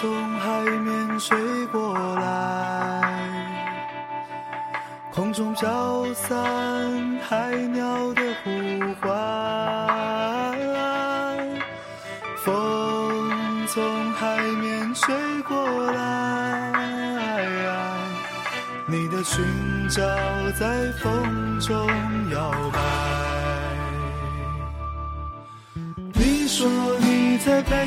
从海面吹过来，空中飘散海鸟的呼唤。风从海面吹过来，你的裙角在风中摇摆。你说你在北